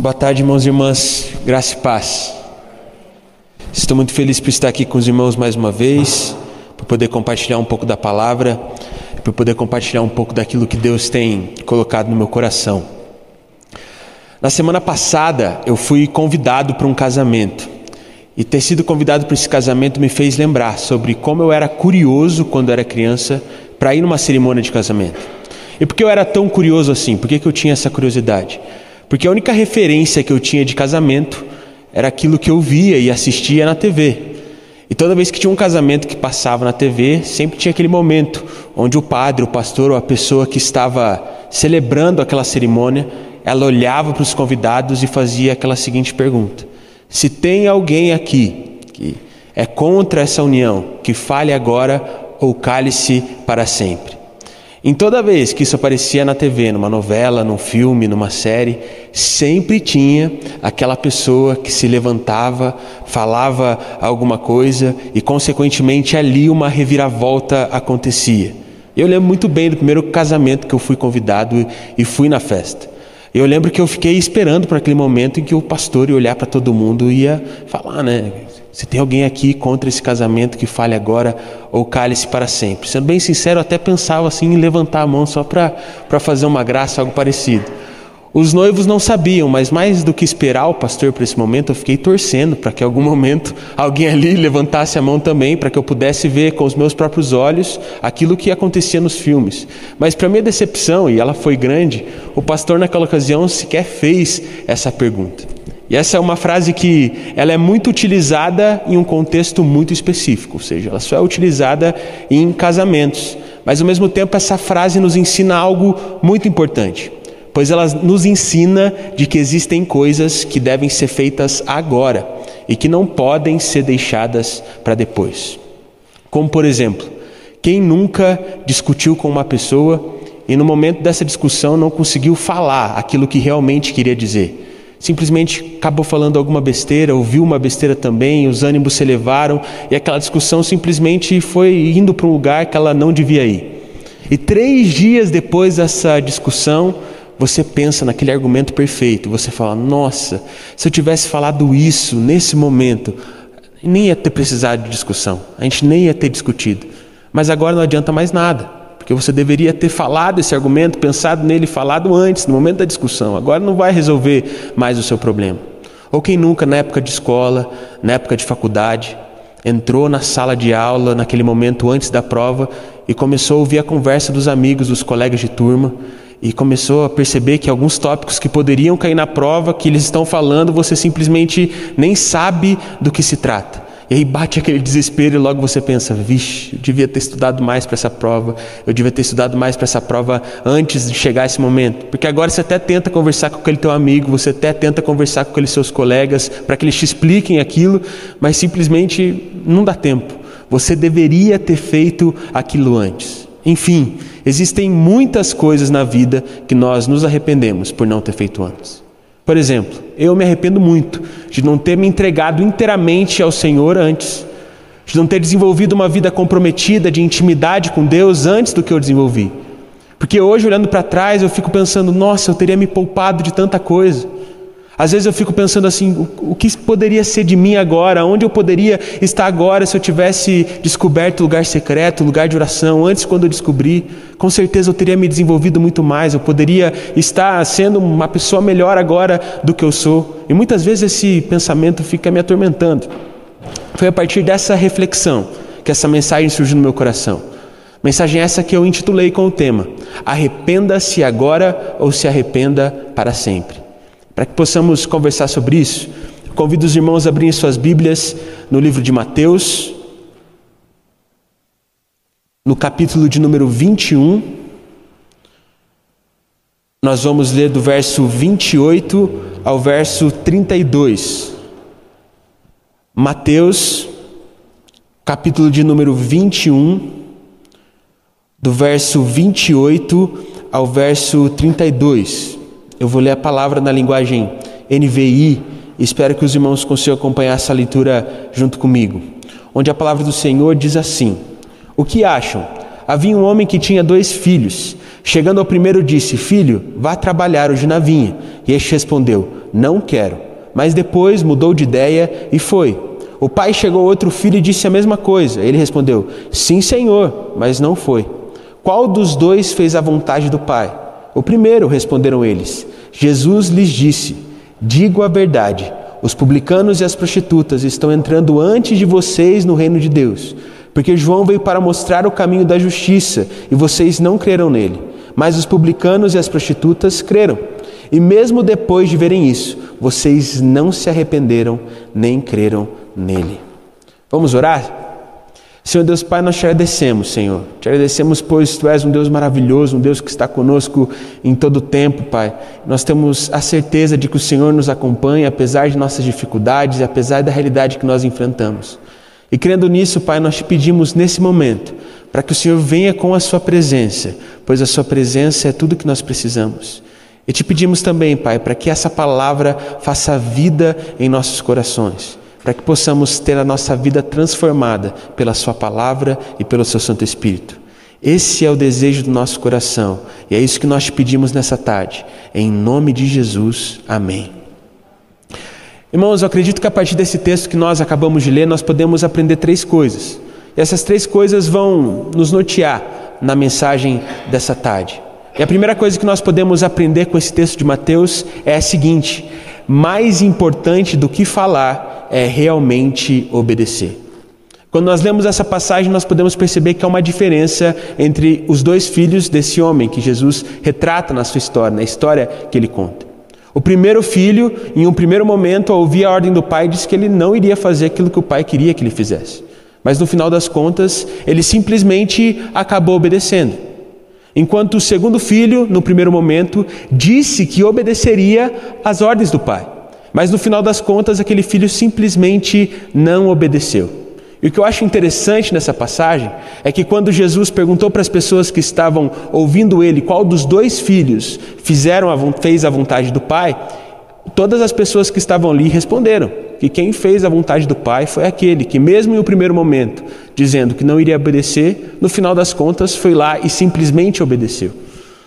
Boa tarde, irmãos e irmãs. Graça e paz. Estou muito feliz por estar aqui com os irmãos mais uma vez, por poder compartilhar um pouco da palavra, por poder compartilhar um pouco daquilo que Deus tem colocado no meu coração. Na semana passada, eu fui convidado para um casamento. E ter sido convidado para esse casamento me fez lembrar sobre como eu era curioso quando era criança para ir numa cerimônia de casamento. E por que eu era tão curioso assim? Por que, que eu tinha essa curiosidade? Porque a única referência que eu tinha de casamento era aquilo que eu via e assistia na TV. E toda vez que tinha um casamento que passava na TV, sempre tinha aquele momento onde o padre, o pastor ou a pessoa que estava celebrando aquela cerimônia, ela olhava para os convidados e fazia aquela seguinte pergunta: Se tem alguém aqui que é contra essa união, que fale agora ou cale-se para sempre. Em toda vez que isso aparecia na TV, numa novela, num filme, numa série, sempre tinha aquela pessoa que se levantava, falava alguma coisa e, consequentemente, ali uma reviravolta acontecia. Eu lembro muito bem do primeiro casamento que eu fui convidado e fui na festa. Eu lembro que eu fiquei esperando para aquele momento em que o pastor ia olhar para todo mundo e ia falar, né? Se tem alguém aqui contra esse casamento que fale agora ou cale-se para sempre. Sendo bem sincero, até pensava assim em levantar a mão só para fazer uma graça, algo parecido. Os noivos não sabiam, mas mais do que esperar o pastor para esse momento, eu fiquei torcendo para que em algum momento alguém ali levantasse a mão também, para que eu pudesse ver com os meus próprios olhos aquilo que acontecia nos filmes. Mas para minha decepção, e ela foi grande, o pastor naquela ocasião sequer fez essa pergunta. E essa é uma frase que ela é muito utilizada em um contexto muito específico, ou seja, ela só é utilizada em casamentos. Mas ao mesmo tempo essa frase nos ensina algo muito importante, pois ela nos ensina de que existem coisas que devem ser feitas agora e que não podem ser deixadas para depois. Como por exemplo, quem nunca discutiu com uma pessoa e no momento dessa discussão não conseguiu falar aquilo que realmente queria dizer? Simplesmente acabou falando alguma besteira, ouviu uma besteira também, os ânimos se elevaram e aquela discussão simplesmente foi indo para um lugar que ela não devia ir. E três dias depois dessa discussão, você pensa naquele argumento perfeito, você fala: Nossa, se eu tivesse falado isso nesse momento, nem ia ter precisado de discussão, a gente nem ia ter discutido. Mas agora não adianta mais nada porque você deveria ter falado esse argumento, pensado nele, falado antes, no momento da discussão. Agora não vai resolver mais o seu problema. Ou quem nunca, na época de escola, na época de faculdade, entrou na sala de aula, naquele momento antes da prova, e começou a ouvir a conversa dos amigos, dos colegas de turma, e começou a perceber que alguns tópicos que poderiam cair na prova, que eles estão falando, você simplesmente nem sabe do que se trata. E aí bate aquele desespero e logo você pensa: vixe, eu devia ter estudado mais para essa prova, eu devia ter estudado mais para essa prova antes de chegar esse momento. Porque agora você até tenta conversar com aquele teu amigo, você até tenta conversar com aqueles seus colegas para que eles te expliquem aquilo, mas simplesmente não dá tempo. Você deveria ter feito aquilo antes. Enfim, existem muitas coisas na vida que nós nos arrependemos por não ter feito antes. Por exemplo, eu me arrependo muito de não ter me entregado inteiramente ao Senhor antes, de não ter desenvolvido uma vida comprometida de intimidade com Deus antes do que eu desenvolvi. Porque hoje, olhando para trás, eu fico pensando: nossa, eu teria me poupado de tanta coisa. Às vezes eu fico pensando assim: o, que poderia ser de mim agora? Onde eu poderia estar agora se eu tivesse descoberto o lugar secreto, lugar de oração, antes quando eu descobri? Com certeza eu teria me desenvolvido muito mais, eu poderia estar sendo uma pessoa melhor agora do que eu sou. E muitas vezes esse pensamento fica me atormentando. Foi a partir dessa reflexão que essa mensagem surgiu no meu coração. Mensagem essa que eu intitulei com o tema: Arrependa-se agora ou se arrependa para sempre. Para que possamos conversar sobre isso, convido os irmãos a abrirem suas Bíblias no livro de Mateus, no capítulo de número 21. Nós vamos ler do verso 28 ao verso 32. Mateus, capítulo de número 21, do verso 28 ao verso 32. Eu vou ler a palavra na linguagem NVI espero que os irmãos consigam acompanhar essa leitura junto comigo. Onde a palavra do Senhor diz assim: O que acham? Havia um homem que tinha dois filhos. Chegando ao primeiro, disse: Filho, vá trabalhar hoje na vinha. E este respondeu: Não quero. Mas depois mudou de ideia e foi. O pai chegou outro filho e disse a mesma coisa. Ele respondeu: Sim, senhor, mas não foi. Qual dos dois fez a vontade do pai? O primeiro, responderam eles. Jesus lhes disse: Digo a verdade. Os publicanos e as prostitutas estão entrando antes de vocês no reino de Deus, porque João veio para mostrar o caminho da justiça e vocês não creram nele. Mas os publicanos e as prostitutas creram. E mesmo depois de verem isso, vocês não se arrependeram nem creram nele. Vamos orar? Senhor Deus Pai, nós te agradecemos, Senhor. Te agradecemos, pois tu és um Deus maravilhoso, um Deus que está conosco em todo o tempo, Pai. Nós temos a certeza de que o Senhor nos acompanha, apesar de nossas dificuldades e apesar da realidade que nós enfrentamos. E crendo nisso, Pai, nós te pedimos nesse momento para que o Senhor venha com a Sua presença, pois a Sua presença é tudo que nós precisamos. E te pedimos também, Pai, para que essa palavra faça vida em nossos corações, para que possamos ter a nossa vida transformada pela Sua palavra e pelo Seu Santo Espírito. Esse é o desejo do nosso coração e é isso que nós te pedimos nessa tarde. Em nome de Jesus, amém. Irmãos, eu acredito que a partir desse texto que nós acabamos de ler, nós podemos aprender três coisas. E essas três coisas vão nos nortear na mensagem dessa tarde. E a primeira coisa que nós podemos aprender com esse texto de Mateus é a seguinte: mais importante do que falar é realmente obedecer. Quando nós lemos essa passagem, nós podemos perceber que há uma diferença entre os dois filhos desse homem que Jesus retrata na sua história, na história que ele conta. O primeiro filho, em um primeiro momento, ao ouvir a ordem do pai, disse que ele não iria fazer aquilo que o pai queria que ele fizesse. Mas no final das contas, ele simplesmente acabou obedecendo. Enquanto o segundo filho, no primeiro momento, disse que obedeceria às ordens do pai. Mas no final das contas, aquele filho simplesmente não obedeceu. E o que eu acho interessante nessa passagem é que quando Jesus perguntou para as pessoas que estavam ouvindo ele qual dos dois filhos fizeram a, fez a vontade do Pai, todas as pessoas que estavam ali responderam que quem fez a vontade do Pai foi aquele que, mesmo em o primeiro momento, dizendo que não iria obedecer, no final das contas foi lá e simplesmente obedeceu.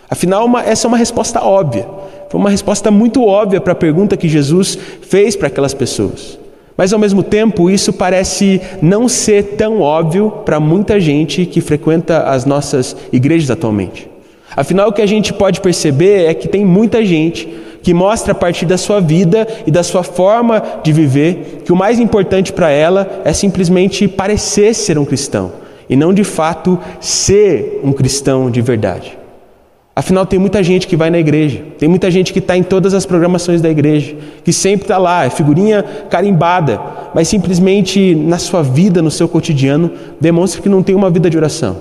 Afinal, uma, essa é uma resposta óbvia. Foi uma resposta muito óbvia para a pergunta que Jesus fez para aquelas pessoas. Mas ao mesmo tempo, isso parece não ser tão óbvio para muita gente que frequenta as nossas igrejas atualmente. Afinal, o que a gente pode perceber é que tem muita gente que mostra a partir da sua vida e da sua forma de viver que o mais importante para ela é simplesmente parecer ser um cristão e não de fato ser um cristão de verdade. Afinal, tem muita gente que vai na igreja, tem muita gente que está em todas as programações da igreja, que sempre está lá, é figurinha carimbada, mas simplesmente na sua vida, no seu cotidiano, demonstra que não tem uma vida de oração,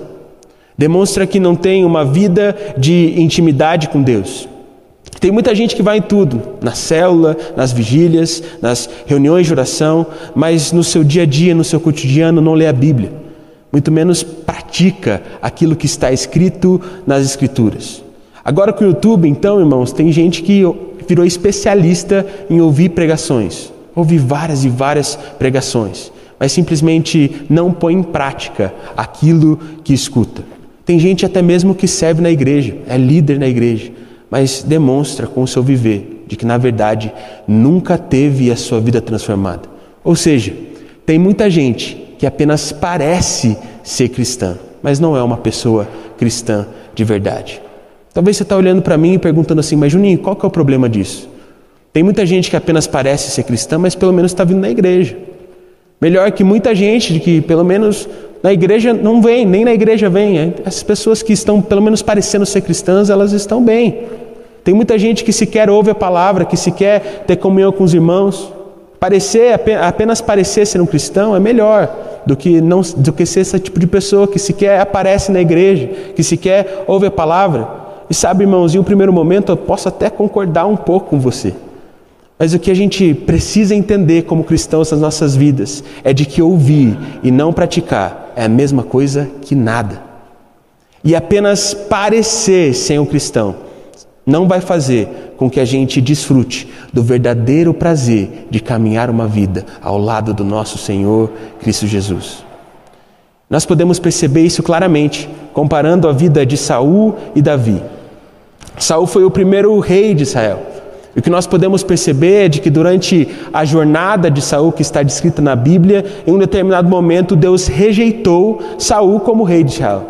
demonstra que não tem uma vida de intimidade com Deus. Tem muita gente que vai em tudo, na célula, nas vigílias, nas reuniões de oração, mas no seu dia a dia, no seu cotidiano, não lê a Bíblia, muito menos pratica aquilo que está escrito nas Escrituras. Agora com o YouTube, então, irmãos, tem gente que virou especialista em ouvir pregações, ouvir várias e várias pregações, mas simplesmente não põe em prática aquilo que escuta. Tem gente até mesmo que serve na igreja, é líder na igreja, mas demonstra com o seu viver de que, na verdade, nunca teve a sua vida transformada. Ou seja, tem muita gente que apenas parece ser cristã, mas não é uma pessoa cristã de verdade. Talvez você está olhando para mim e perguntando assim, mas Juninho, qual que é o problema disso? Tem muita gente que apenas parece ser cristã, mas pelo menos está vindo na igreja. Melhor que muita gente de que pelo menos na igreja não vem, nem na igreja vem. Essas pessoas que estão pelo menos parecendo ser cristãs, elas estão bem. Tem muita gente que sequer ouve a palavra, que sequer ter comunhão com os irmãos. Parecer, apenas parecer ser um cristão é melhor do que, não, do que ser esse tipo de pessoa que sequer aparece na igreja, que sequer ouve a palavra. E sabe, irmãos, em um primeiro momento eu posso até concordar um pouco com você. Mas o que a gente precisa entender como cristãos nas nossas vidas é de que ouvir e não praticar é a mesma coisa que nada. E apenas parecer ser um cristão não vai fazer com que a gente desfrute do verdadeiro prazer de caminhar uma vida ao lado do nosso Senhor Cristo Jesus. Nós podemos perceber isso claramente comparando a vida de Saul e Davi. Saul foi o primeiro rei de Israel. O que nós podemos perceber é de que durante a jornada de Saul que está descrita na Bíblia, em um determinado momento Deus rejeitou Saul como rei de Israel.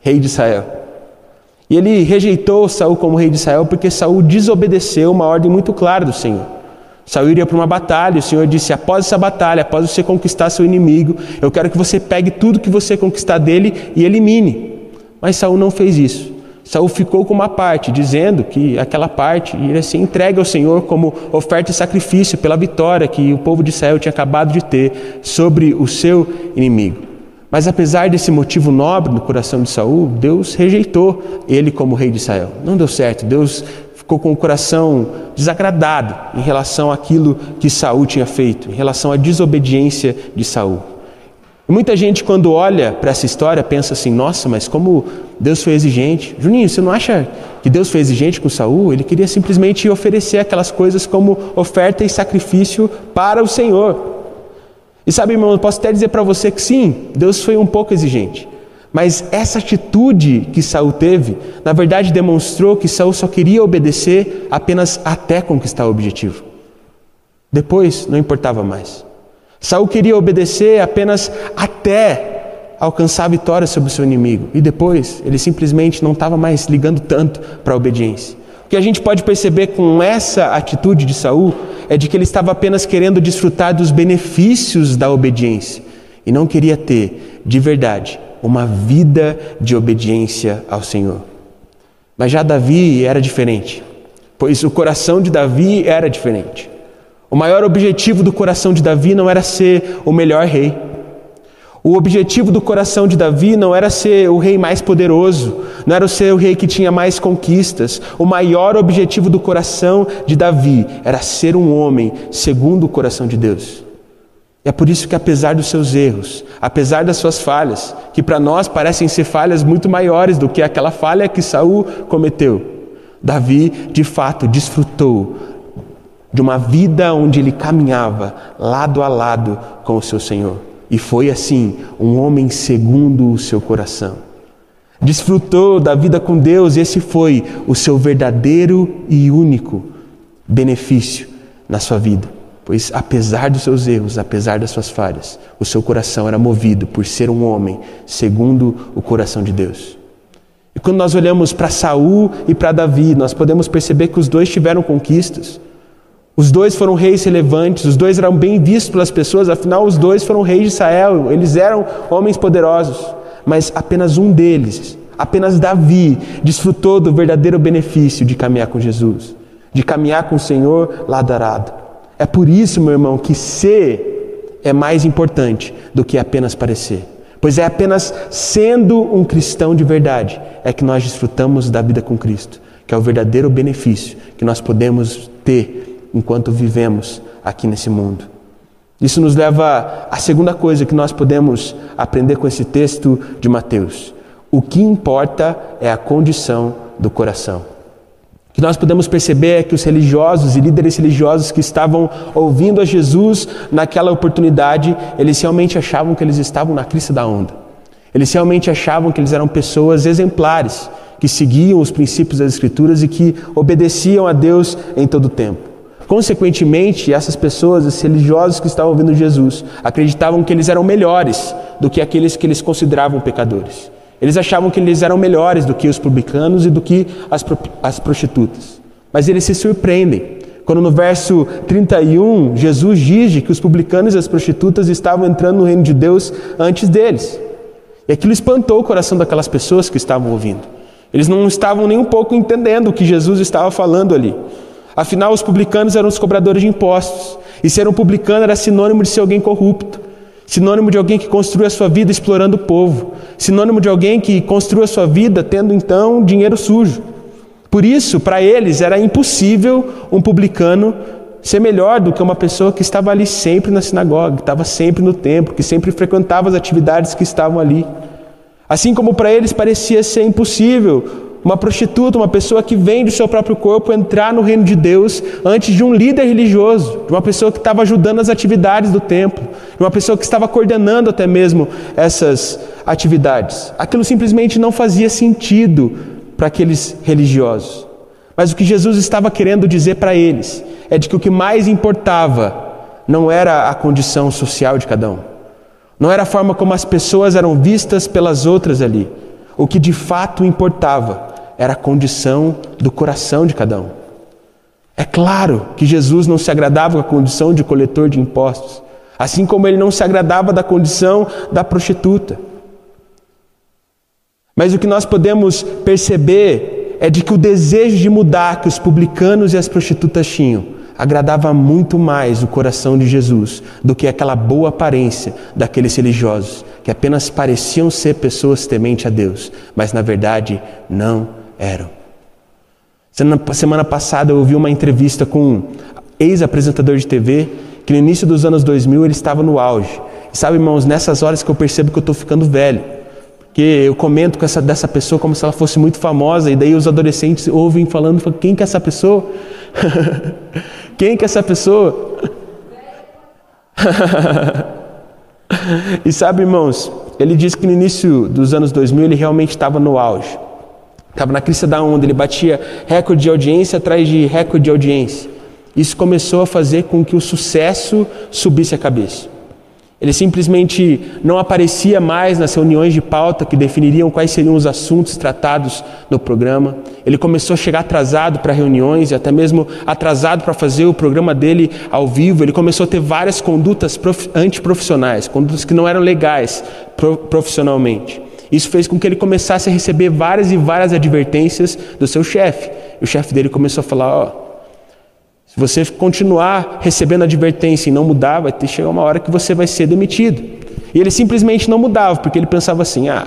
Rei de Israel. E ele rejeitou Saul como rei de Israel porque Saul desobedeceu uma ordem muito clara do Senhor. Saul iria para uma batalha, o Senhor disse: após essa batalha, após você conquistar seu inimigo, eu quero que você pegue tudo que você conquistar dele e elimine. Mas Saul não fez isso. Saul ficou com uma parte, dizendo que aquela parte iria ser entregue ao Senhor como oferta e sacrifício pela vitória que o povo de Israel tinha acabado de ter sobre o seu inimigo. Mas apesar desse motivo nobre no coração de Saul, Deus rejeitou ele como rei de Israel. Não deu certo. Deus ficou com o coração desagradado em relação àquilo que Saul tinha feito, em relação à desobediência de Saul. Muita gente quando olha para essa história pensa assim: "Nossa, mas como Deus foi exigente". Juninho, você não acha que Deus foi exigente com Saul? Ele queria simplesmente oferecer aquelas coisas como oferta e sacrifício para o Senhor. E sabe, irmão, eu posso até dizer para você que sim, Deus foi um pouco exigente. Mas essa atitude que Saul teve, na verdade demonstrou que Saul só queria obedecer apenas até conquistar o objetivo. Depois não importava mais. Saul queria obedecer apenas até alcançar a vitória sobre o seu inimigo. E depois ele simplesmente não estava mais ligando tanto para a obediência. Que a gente pode perceber com essa atitude de Saul é de que ele estava apenas querendo desfrutar dos benefícios da obediência e não queria ter, de verdade, uma vida de obediência ao Senhor. Mas já Davi era diferente, pois o coração de Davi era diferente. O maior objetivo do coração de Davi não era ser o melhor rei. O objetivo do coração de Davi não era ser o rei mais poderoso, não era ser o rei que tinha mais conquistas. O maior objetivo do coração de Davi era ser um homem segundo o coração de Deus. E é por isso que, apesar dos seus erros, apesar das suas falhas, que para nós parecem ser falhas muito maiores do que aquela falha que Saul cometeu, Davi de fato desfrutou de uma vida onde ele caminhava lado a lado com o seu Senhor. E foi assim, um homem segundo o seu coração. Desfrutou da vida com Deus, e esse foi o seu verdadeiro e único benefício na sua vida. Pois, apesar dos seus erros, apesar das suas falhas, o seu coração era movido por ser um homem segundo o coração de Deus. E quando nós olhamos para Saul e para Davi, nós podemos perceber que os dois tiveram conquistas. Os dois foram reis relevantes, os dois eram bem vistos pelas pessoas, afinal, os dois foram reis de Israel, eles eram homens poderosos. Mas apenas um deles, apenas Davi, desfrutou do verdadeiro benefício de caminhar com Jesus, de caminhar com o Senhor lado. É por isso, meu irmão, que ser é mais importante do que apenas parecer. Pois é apenas sendo um cristão de verdade é que nós desfrutamos da vida com Cristo, que é o verdadeiro benefício que nós podemos ter enquanto vivemos aqui nesse mundo. Isso nos leva à segunda coisa que nós podemos aprender com esse texto de Mateus. O que importa é a condição do coração. O que nós podemos perceber é que os religiosos e líderes religiosos que estavam ouvindo a Jesus naquela oportunidade, eles realmente achavam que eles estavam na crista da onda. Eles realmente achavam que eles eram pessoas exemplares, que seguiam os princípios das Escrituras e que obedeciam a Deus em todo o tempo. Consequentemente, essas pessoas, esses religiosos que estavam ouvindo Jesus, acreditavam que eles eram melhores do que aqueles que eles consideravam pecadores. Eles achavam que eles eram melhores do que os publicanos e do que as, as prostitutas. Mas eles se surpreendem quando no verso 31 Jesus diz que os publicanos e as prostitutas estavam entrando no reino de Deus antes deles. E aquilo espantou o coração daquelas pessoas que estavam ouvindo. Eles não estavam nem um pouco entendendo o que Jesus estava falando ali. Afinal, os publicanos eram os cobradores de impostos. E ser um publicano era sinônimo de ser alguém corrupto sinônimo de alguém que construiu a sua vida explorando o povo, sinônimo de alguém que construiu a sua vida tendo então dinheiro sujo. Por isso, para eles era impossível um publicano ser melhor do que uma pessoa que estava ali sempre na sinagoga, que estava sempre no templo, que sempre frequentava as atividades que estavam ali. Assim como para eles parecia ser impossível uma prostituta, uma pessoa que vende o seu próprio corpo, entrar no reino de Deus antes de um líder religioso, de uma pessoa que estava ajudando as atividades do templo, de uma pessoa que estava coordenando até mesmo essas atividades. Aquilo simplesmente não fazia sentido para aqueles religiosos. Mas o que Jesus estava querendo dizer para eles é de que o que mais importava não era a condição social de cada um, não era a forma como as pessoas eram vistas pelas outras ali. O que de fato importava era a condição do coração de cada um. É claro que Jesus não se agradava com a condição de coletor de impostos, assim como ele não se agradava da condição da prostituta. Mas o que nós podemos perceber é de que o desejo de mudar que os publicanos e as prostitutas tinham agradava muito mais o coração de Jesus do que aquela boa aparência daqueles religiosos que apenas pareciam ser pessoas tementes a Deus, mas na verdade não eram. Semana passada eu ouvi uma entrevista com um ex-apresentador de TV que no início dos anos 2000 ele estava no auge. E sabe, irmãos, nessas horas que eu percebo que eu estou ficando velho. Que eu comento com essa, dessa pessoa como se ela fosse muito famosa, e daí os adolescentes ouvem falando, quem que é essa pessoa? quem que é essa pessoa? e sabe, irmãos, ele disse que no início dos anos 2000 ele realmente estava no auge. Estava na crista da onda, ele batia recorde de audiência atrás de recorde de audiência. Isso começou a fazer com que o sucesso subisse a cabeça. Ele simplesmente não aparecia mais nas reuniões de pauta que definiriam quais seriam os assuntos tratados no programa. Ele começou a chegar atrasado para reuniões e até mesmo atrasado para fazer o programa dele ao vivo. Ele começou a ter várias condutas antiprofissionais, condutas que não eram legais profissionalmente. Isso fez com que ele começasse a receber várias e várias advertências do seu chefe. E o chefe dele começou a falar: se você continuar recebendo advertência e não mudar, vai ter chegar uma hora que você vai ser demitido. E ele simplesmente não mudava, porque ele pensava assim: ah,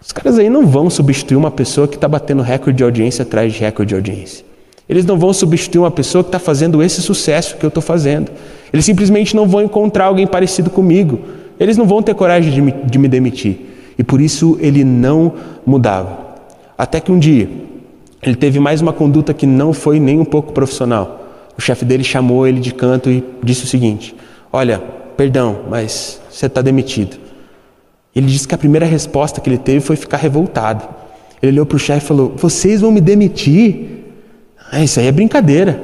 os caras aí não vão substituir uma pessoa que está batendo recorde de audiência atrás de recorde de audiência. Eles não vão substituir uma pessoa que está fazendo esse sucesso que eu estou fazendo. Eles simplesmente não vão encontrar alguém parecido comigo. Eles não vão ter coragem de me, de me demitir. E por isso ele não mudava. Até que um dia ele teve mais uma conduta que não foi nem um pouco profissional o chefe dele chamou ele de canto e disse o seguinte: Olha, perdão, mas você está demitido. Ele disse que a primeira resposta que ele teve foi ficar revoltado. Ele olhou para o chefe e falou: Vocês vão me demitir? Ah, isso aí é brincadeira.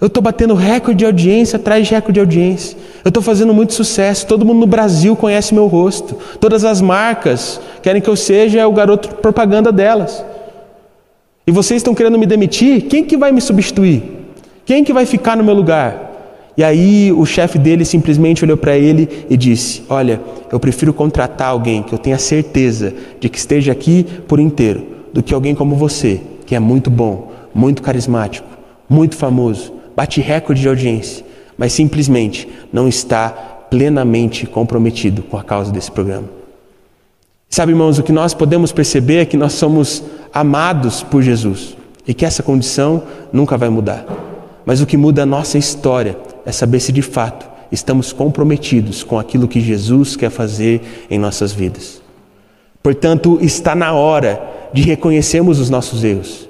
Eu estou batendo recorde de audiência atrás de recorde de audiência. Eu estou fazendo muito sucesso. Todo mundo no Brasil conhece meu rosto. Todas as marcas querem que eu seja o garoto propaganda delas. E vocês estão querendo me demitir? Quem que vai me substituir? Quem que vai ficar no meu lugar? E aí o chefe dele simplesmente olhou para ele e disse: Olha, eu prefiro contratar alguém que eu tenha certeza de que esteja aqui por inteiro, do que alguém como você, que é muito bom, muito carismático, muito famoso, bate recorde de audiência, mas simplesmente não está plenamente comprometido com a causa desse programa. Sabe, irmãos, o que nós podemos perceber é que nós somos amados por Jesus e que essa condição nunca vai mudar. Mas o que muda a nossa história é saber se de fato estamos comprometidos com aquilo que Jesus quer fazer em nossas vidas. Portanto, está na hora de reconhecermos os nossos erros.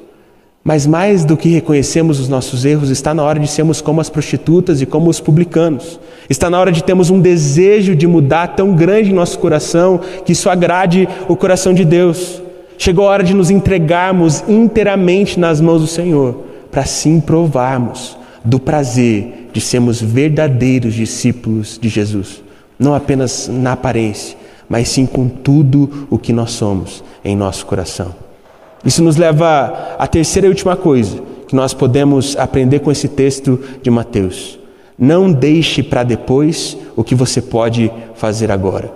Mas mais do que reconhecermos os nossos erros, está na hora de sermos como as prostitutas e como os publicanos. Está na hora de termos um desejo de mudar tão grande em nosso coração que isso agrade o coração de Deus. Chegou a hora de nos entregarmos inteiramente nas mãos do Senhor para sim provarmos do prazer de sermos verdadeiros discípulos de Jesus, não apenas na aparência, mas sim com tudo o que nós somos em nosso coração. Isso nos leva à terceira e última coisa que nós podemos aprender com esse texto de Mateus. Não deixe para depois o que você pode fazer agora.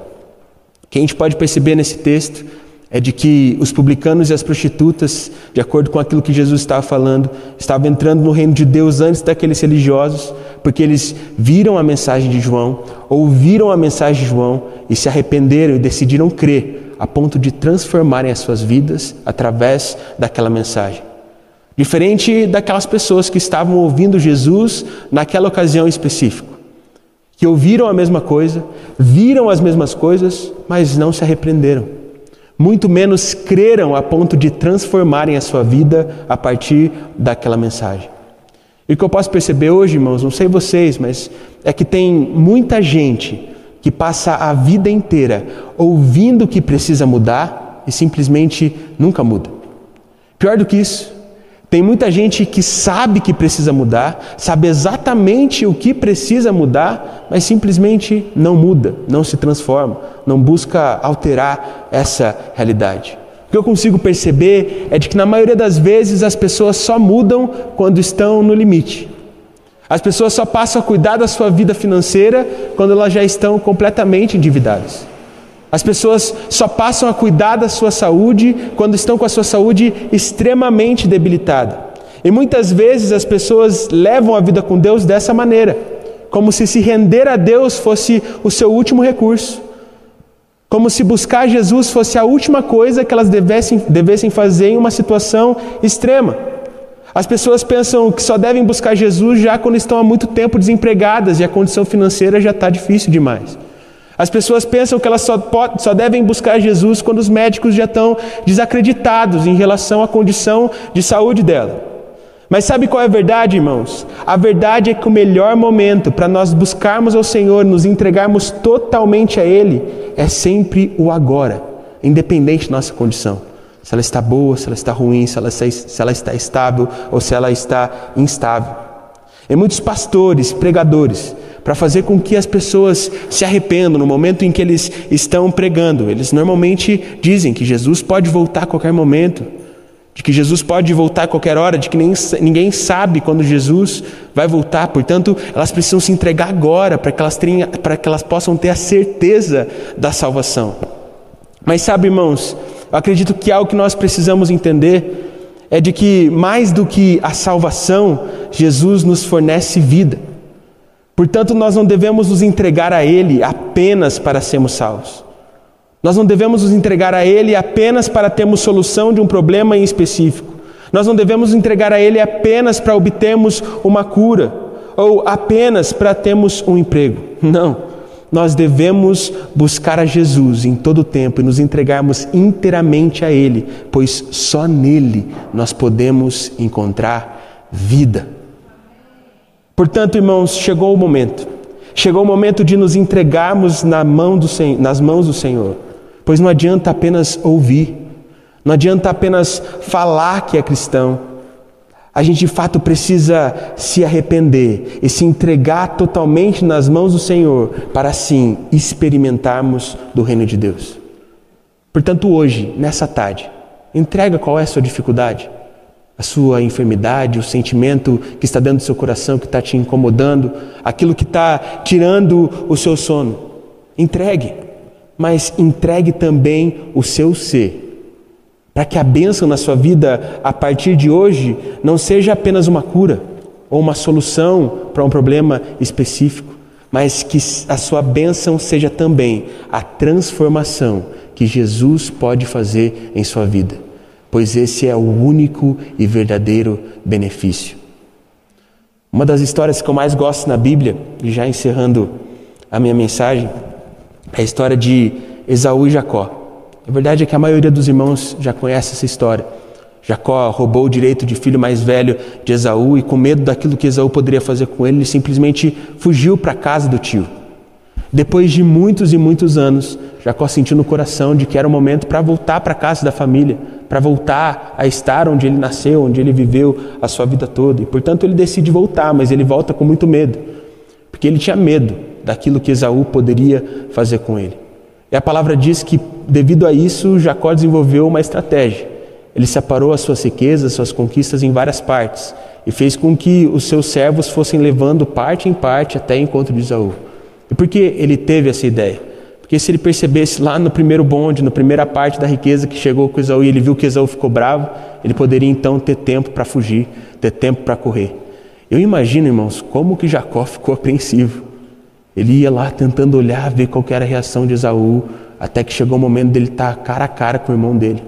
O que a gente pode perceber nesse texto é de que os publicanos e as prostitutas, de acordo com aquilo que Jesus estava falando, estavam entrando no reino de Deus antes daqueles religiosos, porque eles viram a mensagem de João, ouviram a mensagem de João e se arrependeram e decidiram crer, a ponto de transformarem as suas vidas através daquela mensagem. Diferente daquelas pessoas que estavam ouvindo Jesus naquela ocasião específica, que ouviram a mesma coisa, viram as mesmas coisas, mas não se arrependeram muito menos creram a ponto de transformarem a sua vida a partir daquela mensagem. E o que eu posso perceber hoje, irmãos, não sei vocês, mas é que tem muita gente que passa a vida inteira ouvindo que precisa mudar e simplesmente nunca muda. Pior do que isso, Tem muita gente que sabe que precisa mudar, sabe exatamente o que precisa mudar, mas simplesmente não muda, não se transforma, não busca alterar essa realidade. O que eu consigo perceber é de que na maioria das vezes as pessoas só mudam quando estão no limite. As pessoas só passam a cuidar da sua vida financeira quando elas já estão completamente endividadas. As pessoas só passam a cuidar da sua saúde quando estão com a sua saúde extremamente debilitada. E muitas vezes as pessoas levam a vida com Deus dessa maneira, como se se render a Deus fosse o seu último recurso, como se buscar Jesus fosse a última coisa que elas devessem, devessem fazer em uma situação extrema. As pessoas pensam que só devem buscar Jesus já quando estão há muito tempo desempregadas e a condição financeira já está difícil demais. As pessoas pensam que elas só, pode, só devem buscar Jesus quando os médicos já estão desacreditados em relação à condição de saúde dela. Mas sabe qual é a verdade, irmãos? A verdade é que o melhor momento para nós buscarmos ao Senhor, nos entregarmos totalmente a Ele, é sempre o agora, independente da nossa condição se ela está boa, se ela está ruim, se ela está, se ela está estável ou se ela está instável. E muitos pastores, pregadores, para fazer com que as pessoas se arrependam no momento em que eles estão pregando, eles normalmente dizem que Jesus pode voltar a qualquer momento, de que Jesus pode voltar a qualquer hora, de que nem, ninguém sabe quando Jesus vai voltar, portanto, elas precisam se entregar agora para que elas, tenham, para que elas possam ter a certeza da salvação. Mas sabe, irmãos, eu acredito que algo que nós precisamos entender é de que, mais do que a salvação, Jesus nos fornece vida. Portanto, nós não devemos nos entregar a Ele apenas para sermos salvos. Nós não devemos nos entregar a Ele apenas para termos solução de um problema em específico. Nós não devemos nos entregar a Ele apenas para obtermos uma cura ou apenas para termos um emprego. Não nós devemos buscar a Jesus em todo o tempo e nos entregarmos inteiramente a Ele, pois só nele nós podemos encontrar vida. Portanto, irmãos, chegou o momento. Chegou o momento de nos entregarmos na mão do, nas mãos do Senhor, pois não adianta apenas ouvir, não adianta apenas falar que é cristão, a gente de fato precisa se arrepender e se entregar totalmente nas mãos do Senhor para assim experimentarmos do reino de Deus. Portanto, hoje, nessa tarde, entrega qual é a sua dificuldade, a sua enfermidade, o sentimento que está dentro do seu coração, que está te incomodando, aquilo que está tirando o seu sono. Entregue, mas entregue também o seu ser para que a bênção na sua vida a partir de hoje não seja apenas uma cura ou uma solução para um problema específico, mas que a sua bênção seja também a transformação que Jesus pode fazer em sua vida, pois esse é o único e verdadeiro benefício. Uma das histórias que eu mais gosto na Bíblia, e já encerrando a minha mensagem, é a história de Esaú e Jacó. A verdade é que a maioria dos irmãos já conhece essa história. Jacó roubou o direito de filho mais velho de Esaú e, com medo daquilo que Esaú poderia fazer com ele, ele simplesmente fugiu para a casa do tio. Depois de muitos e muitos anos, Jacó sentiu no coração de que era o momento para voltar para a casa da família, para voltar a estar onde ele nasceu, onde ele viveu a sua vida toda. E portanto ele decide voltar, mas ele volta com muito medo, porque ele tinha medo daquilo que Esaú poderia fazer com ele. E a palavra diz que, devido a isso, Jacó desenvolveu uma estratégia. Ele separou as suas riquezas, suas conquistas em várias partes e fez com que os seus servos fossem levando parte em parte até o encontro de Isaú. E por que ele teve essa ideia? Porque se ele percebesse lá no primeiro bonde, na primeira parte da riqueza que chegou com Isaú e ele viu que Isaú ficou bravo, ele poderia então ter tempo para fugir, ter tempo para correr. Eu imagino, irmãos, como que Jacó ficou apreensivo. Ele ia lá tentando olhar, ver qual era a reação de Esaú, até que chegou o momento dele estar cara a cara com o irmão dele,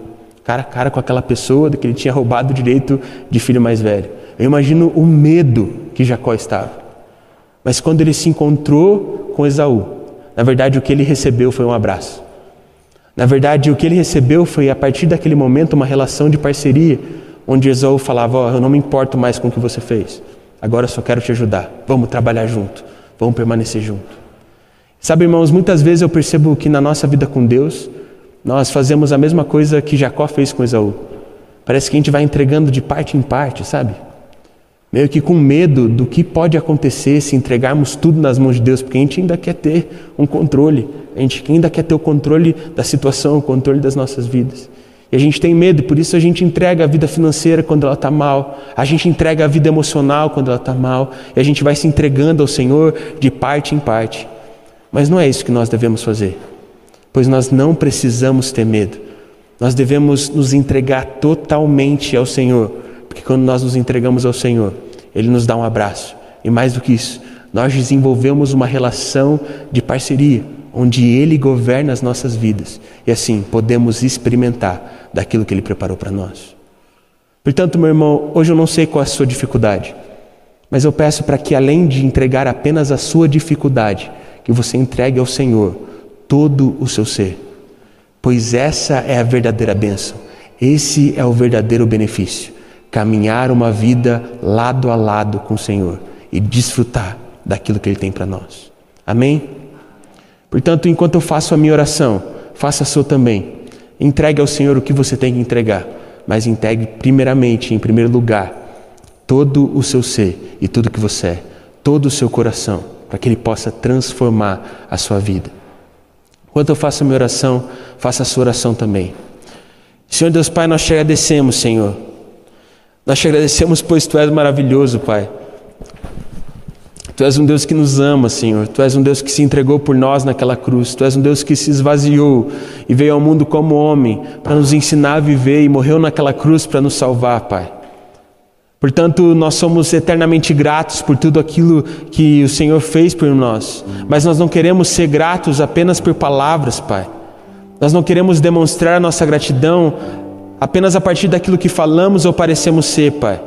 cara a cara com aquela pessoa que ele tinha roubado o direito de filho mais velho. Eu imagino o medo que Jacó estava. Mas quando ele se encontrou com Esaú, na verdade o que ele recebeu foi um abraço. Na verdade, o que ele recebeu foi, a partir daquele momento, uma relação de parceria, onde Esaú falava: oh, Eu não me importo mais com o que você fez, agora eu só quero te ajudar, vamos trabalhar junto. Vamos permanecer junto. Sabe, irmãos, muitas vezes eu percebo que na nossa vida com Deus, nós fazemos a mesma coisa que Jacó fez com Esaú. Parece que a gente vai entregando de parte em parte, sabe? Meio que com medo do que pode acontecer se entregarmos tudo nas mãos de Deus, porque a gente ainda quer ter um controle, a gente ainda quer ter o controle da situação, o controle das nossas vidas. E a gente tem medo, por isso a gente entrega a vida financeira quando ela está mal, a gente entrega a vida emocional quando ela está mal, e a gente vai se entregando ao Senhor de parte em parte. Mas não é isso que nós devemos fazer, pois nós não precisamos ter medo. Nós devemos nos entregar totalmente ao Senhor, porque quando nós nos entregamos ao Senhor, Ele nos dá um abraço. E mais do que isso, nós desenvolvemos uma relação de parceria, onde Ele governa as nossas vidas. E assim podemos experimentar daquilo que Ele preparou para nós. Portanto, meu irmão, hoje eu não sei qual é a sua dificuldade, mas eu peço para que, além de entregar apenas a sua dificuldade, que você entregue ao Senhor todo o seu ser pois essa é a verdadeira bênção, esse é o verdadeiro benefício. Caminhar uma vida lado a lado com o Senhor e desfrutar daquilo que Ele tem para nós. Amém? Portanto, enquanto eu faço a minha oração, faça a sua também. Entregue ao Senhor o que você tem que entregar, mas entregue primeiramente, em primeiro lugar, todo o seu ser e tudo que você é, todo o seu coração, para que Ele possa transformar a sua vida. Enquanto eu faço a minha oração, faça a sua oração também. Senhor Deus Pai, nós te agradecemos, Senhor. Nós te agradecemos, pois Tu és maravilhoso, Pai. Tu és um Deus que nos ama, Senhor. Tu és um Deus que se entregou por nós naquela cruz. Tu és um Deus que se esvaziou e veio ao mundo como homem para nos ensinar a viver e morreu naquela cruz para nos salvar, Pai. Portanto, nós somos eternamente gratos por tudo aquilo que o Senhor fez por nós, mas nós não queremos ser gratos apenas por palavras, Pai. Nós não queremos demonstrar nossa gratidão apenas a partir daquilo que falamos ou parecemos ser, Pai.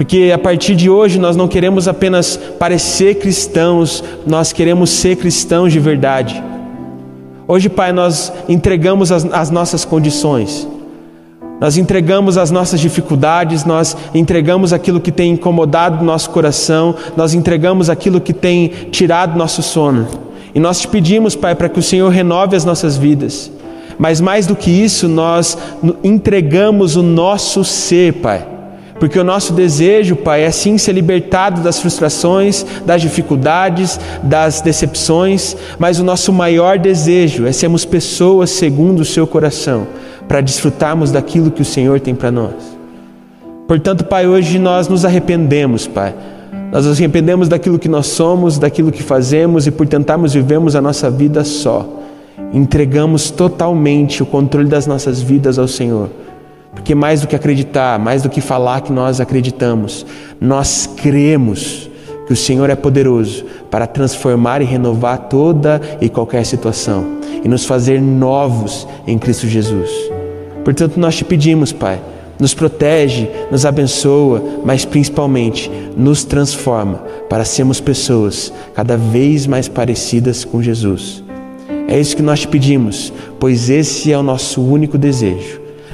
Porque a partir de hoje nós não queremos apenas parecer cristãos, nós queremos ser cristãos de verdade. Hoje, Pai, nós entregamos as, as nossas condições. Nós entregamos as nossas dificuldades, nós entregamos aquilo que tem incomodado nosso coração, nós entregamos aquilo que tem tirado nosso sono. E nós te pedimos, Pai, para que o Senhor renove as nossas vidas. Mas mais do que isso, nós entregamos o nosso ser, Pai. Porque o nosso desejo, Pai, é sim ser libertado das frustrações, das dificuldades, das decepções, mas o nosso maior desejo é sermos pessoas segundo o seu coração para desfrutarmos daquilo que o Senhor tem para nós. Portanto, Pai, hoje nós nos arrependemos, Pai. Nós nos arrependemos daquilo que nós somos, daquilo que fazemos e por tentarmos vivermos a nossa vida só. Entregamos totalmente o controle das nossas vidas ao Senhor. Porque mais do que acreditar, mais do que falar que nós acreditamos, nós cremos que o Senhor é poderoso para transformar e renovar toda e qualquer situação e nos fazer novos em Cristo Jesus. Portanto, nós te pedimos, Pai, nos protege, nos abençoa, mas principalmente nos transforma para sermos pessoas cada vez mais parecidas com Jesus. É isso que nós te pedimos, pois esse é o nosso único desejo.